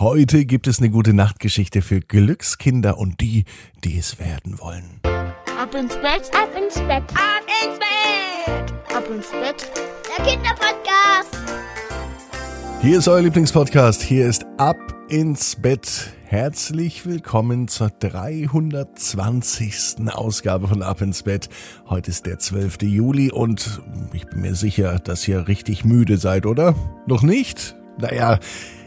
Heute gibt es eine gute Nachtgeschichte für Glückskinder und die, die es werden wollen. Ab ins Bett, ab ins Bett, ab ins Bett, ab ins Bett. Der Kinderpodcast. Hier ist euer Lieblingspodcast. Hier ist Ab ins Bett. Herzlich willkommen zur 320. Ausgabe von Ab ins Bett. Heute ist der 12. Juli und ich bin mir sicher, dass ihr richtig müde seid, oder? Noch nicht? Naja,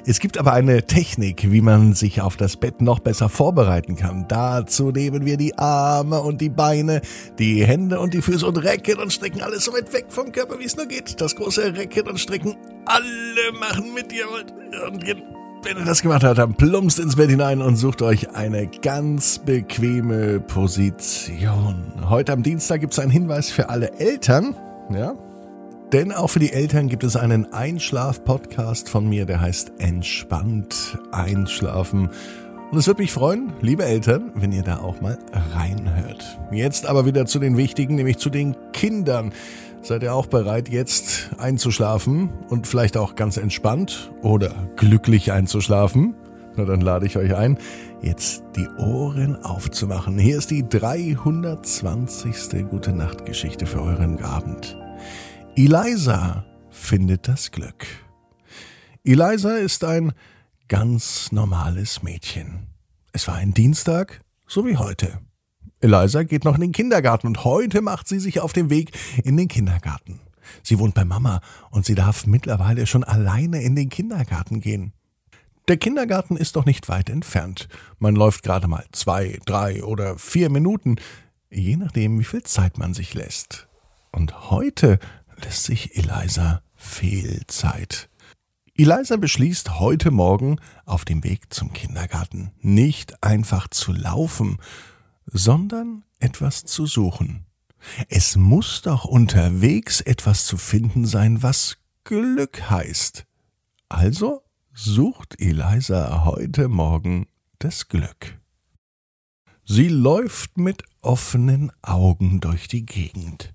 es gibt aber eine Technik, wie man sich auf das Bett noch besser vorbereiten kann. Dazu nehmen wir die Arme und die Beine, die Hände und die Füße und recken und strecken alles so weit weg vom Körper, wie es nur geht. Das große Recken und Strecken. Alle machen mit dir. Und wenn ihr das gemacht habt, dann plumpst ins Bett hinein und sucht euch eine ganz bequeme Position. Heute am Dienstag gibt es einen Hinweis für alle Eltern. Ja, denn auch für die Eltern gibt es einen Einschlaf-Podcast von mir, der heißt Entspannt Einschlafen. Und es würde mich freuen, liebe Eltern, wenn ihr da auch mal reinhört. Jetzt aber wieder zu den Wichtigen, nämlich zu den Kindern. Seid ihr auch bereit, jetzt einzuschlafen und vielleicht auch ganz entspannt oder glücklich einzuschlafen? Na, dann lade ich euch ein, jetzt die Ohren aufzumachen. Hier ist die 320. Gute Nacht Geschichte für euren Abend. Eliza findet das Glück. Eliza ist ein ganz normales Mädchen. Es war ein Dienstag, so wie heute. Eliza geht noch in den Kindergarten und heute macht sie sich auf den Weg in den Kindergarten. Sie wohnt bei Mama und sie darf mittlerweile schon alleine in den Kindergarten gehen. Der Kindergarten ist doch nicht weit entfernt. Man läuft gerade mal zwei, drei oder vier Minuten, je nachdem, wie viel Zeit man sich lässt. Und heute lässt sich Eliza viel Zeit. Eliza beschließt heute Morgen auf dem Weg zum Kindergarten nicht einfach zu laufen, sondern etwas zu suchen. Es muss doch unterwegs etwas zu finden sein, was Glück heißt. Also sucht Eliza heute Morgen das Glück. Sie läuft mit offenen Augen durch die Gegend.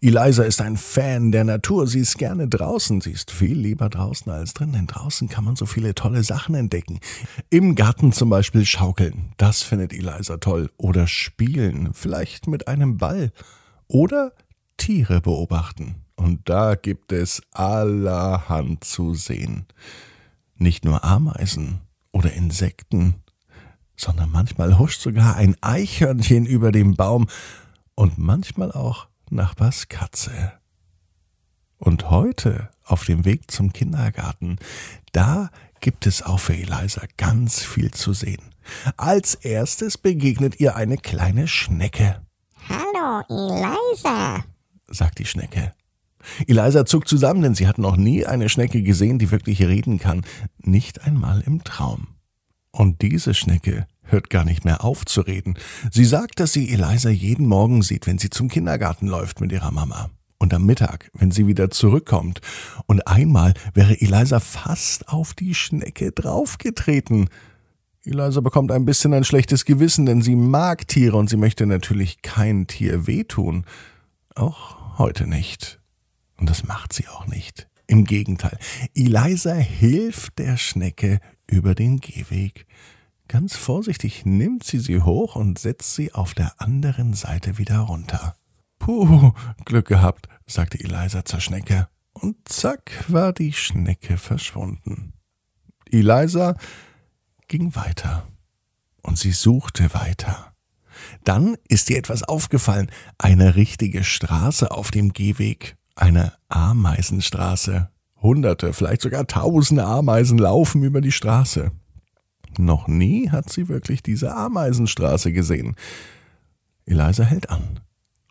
Eliza ist ein Fan der Natur. Sie ist gerne draußen. Sie ist viel lieber draußen als drin, denn draußen kann man so viele tolle Sachen entdecken. Im Garten zum Beispiel schaukeln. Das findet Eliza toll. Oder spielen. Vielleicht mit einem Ball. Oder Tiere beobachten. Und da gibt es allerhand zu sehen. Nicht nur Ameisen oder Insekten, sondern manchmal huscht sogar ein Eichhörnchen über dem Baum und manchmal auch Nachbars Katze. Und heute, auf dem Weg zum Kindergarten, da gibt es auch für Eliza ganz viel zu sehen. Als erstes begegnet ihr eine kleine Schnecke. Hallo, Eliza, sagt die Schnecke. Eliza zuckt zusammen, denn sie hat noch nie eine Schnecke gesehen, die wirklich reden kann, nicht einmal im Traum. Und diese Schnecke hört gar nicht mehr auf zu reden. Sie sagt, dass sie Eliza jeden Morgen sieht, wenn sie zum Kindergarten läuft mit ihrer Mama. Und am Mittag, wenn sie wieder zurückkommt. Und einmal wäre Eliza fast auf die Schnecke draufgetreten. Eliza bekommt ein bisschen ein schlechtes Gewissen, denn sie mag Tiere und sie möchte natürlich kein Tier wehtun. Auch heute nicht. Und das macht sie auch nicht. Im Gegenteil, Eliza hilft der Schnecke über den Gehweg. Ganz vorsichtig nimmt sie sie hoch und setzt sie auf der anderen Seite wieder runter. Puh, Glück gehabt, sagte Eliza zur Schnecke. Und zack war die Schnecke verschwunden. Eliza ging weiter. Und sie suchte weiter. Dann ist ihr etwas aufgefallen. Eine richtige Straße auf dem Gehweg. Eine Ameisenstraße. Hunderte, vielleicht sogar tausende Ameisen laufen über die Straße. Noch nie hat sie wirklich diese Ameisenstraße gesehen. Eliza hält an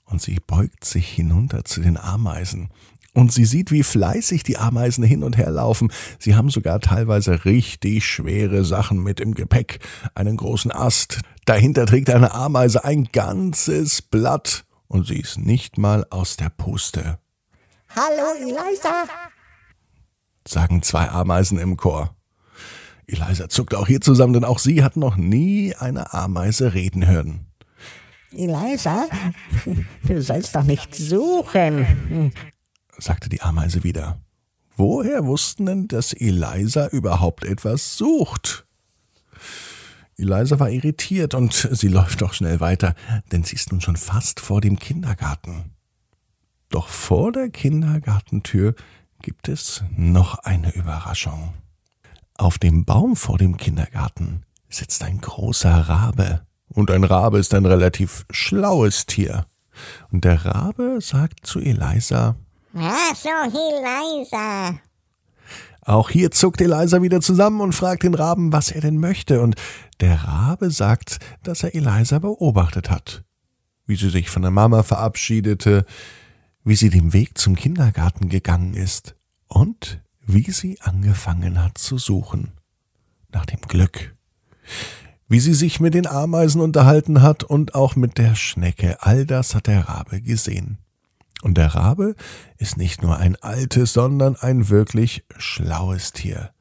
und sie beugt sich hinunter zu den Ameisen. Und sie sieht, wie fleißig die Ameisen hin und her laufen. Sie haben sogar teilweise richtig schwere Sachen mit im Gepäck. Einen großen Ast. Dahinter trägt eine Ameise ein ganzes Blatt. Und sie ist nicht mal aus der Puste. Hallo, Eliza, sagen zwei Ameisen im Chor. Eliza zuckt auch hier zusammen, denn auch sie hat noch nie eine Ameise reden hören. Eliza, du sollst doch nicht suchen, sagte die Ameise wieder. woher wussten denn, dass Eliza überhaupt etwas sucht? Eliza war irritiert und sie läuft doch schnell weiter, denn sie ist nun schon fast vor dem Kindergarten. Doch vor der Kindergartentür gibt es noch eine Überraschung. Auf dem Baum vor dem Kindergarten sitzt ein großer Rabe. Und ein Rabe ist ein relativ schlaues Tier. Und der Rabe sagt zu Eliza, Ach so, Eliza. Auch hier zuckt Eliza wieder zusammen und fragt den Raben, was er denn möchte. Und der Rabe sagt, dass er Eliza beobachtet hat. Wie sie sich von der Mama verabschiedete, wie sie den Weg zum Kindergarten gegangen ist und wie sie angefangen hat zu suchen. Nach dem Glück. Wie sie sich mit den Ameisen unterhalten hat und auch mit der Schnecke. All das hat der Rabe gesehen. Und der Rabe ist nicht nur ein altes, sondern ein wirklich schlaues Tier.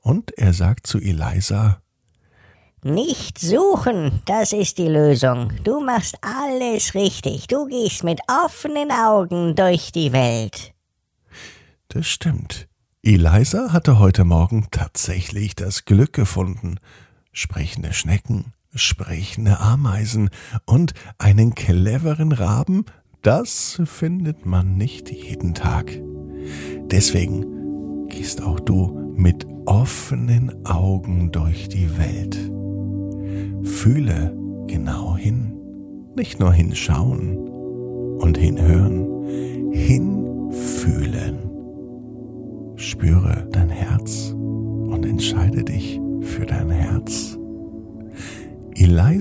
Und er sagt zu Eliza, Nicht suchen, das ist die Lösung. Du machst alles richtig. Du gehst mit offenen Augen durch die Welt. das stimmt. Eliza hatte heute Morgen tatsächlich das Glück gefunden. Sprechende Schnecken, sprechende Ameisen und einen cleveren Raben, das findet man nicht jeden Tag. Deswegen gehst auch du mit offenen Augen durch die Welt. Fühle genau hin, nicht nur hinschauen und hinhören,